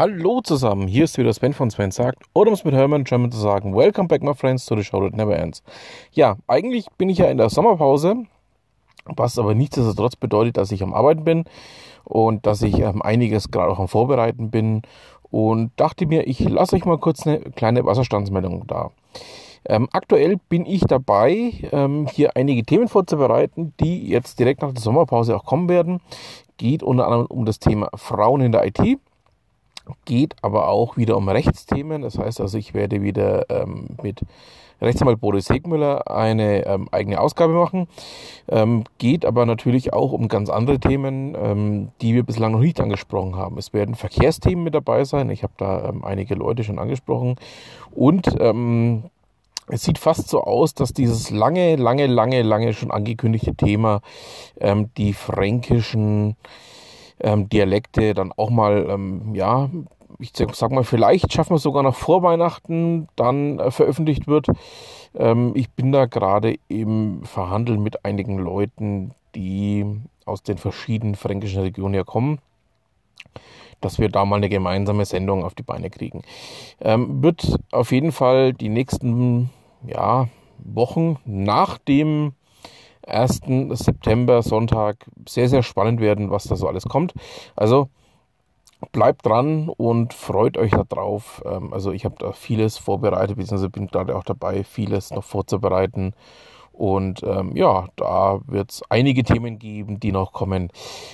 Hallo zusammen, hier ist wieder Sven von Sven sagt, oder um es mit Hermann German zu sagen, Welcome back my friends to the show that never ends. Ja, eigentlich bin ich ja in der Sommerpause, was aber nichtsdestotrotz bedeutet, dass ich am Arbeiten bin und dass ich ähm, einiges gerade auch am Vorbereiten bin und dachte mir, ich lasse euch mal kurz eine kleine Wasserstandsmeldung da. Ähm, aktuell bin ich dabei, ähm, hier einige Themen vorzubereiten, die jetzt direkt nach der Sommerpause auch kommen werden. Geht unter anderem um das Thema Frauen in der IT. Geht aber auch wieder um Rechtsthemen. Das heißt also, ich werde wieder ähm, mit Rechtsanwalt Boris Segmüller eine ähm, eigene Ausgabe machen. Ähm, geht aber natürlich auch um ganz andere Themen, ähm, die wir bislang noch nicht angesprochen haben. Es werden Verkehrsthemen mit dabei sein. Ich habe da ähm, einige Leute schon angesprochen. Und ähm, es sieht fast so aus, dass dieses lange, lange, lange, lange schon angekündigte Thema, die fränkischen ähm, Dialekte, dann auch mal, ähm, ja, ich sag mal, vielleicht schaffen wir es sogar noch vor Weihnachten, dann äh, veröffentlicht wird. Ähm, ich bin da gerade im Verhandeln mit einigen Leuten, die aus den verschiedenen fränkischen Regionen ja kommen dass wir da mal eine gemeinsame Sendung auf die Beine kriegen. Ähm, wird auf jeden Fall die nächsten ja, Wochen nach dem 1. September Sonntag sehr, sehr spannend werden, was da so alles kommt. Also bleibt dran und freut euch darauf. Ähm, also ich habe da vieles vorbereitet, beziehungsweise bin gerade auch dabei, vieles noch vorzubereiten. Und ähm, ja, da wird es einige Themen geben, die noch kommen.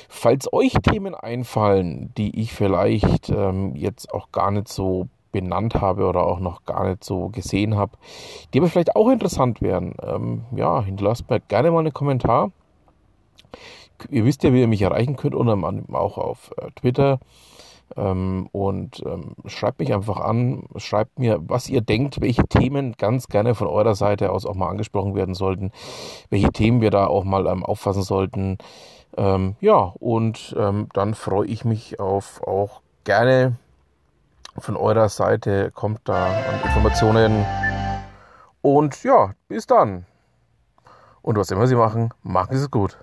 Falls euch Themen einfallen, die ich vielleicht ähm, jetzt auch gar nicht so benannt habe oder auch noch gar nicht so gesehen habe, die aber vielleicht auch interessant wären, ähm, ja, hinterlasst mir gerne mal einen Kommentar. Ihr wisst ja, wie ihr mich erreichen könnt, unter anderem auch auf äh, Twitter. Ähm, und ähm, schreibt mich einfach an, schreibt mir, was ihr denkt, welche Themen ganz gerne von eurer Seite aus auch mal angesprochen werden sollten, welche Themen wir da auch mal ähm, auffassen sollten. Ähm, ja, und ähm, dann freue ich mich auf auch gerne von eurer Seite kommt da an Informationen. Und ja, bis dann. Und was immer Sie machen, machen Sie es gut.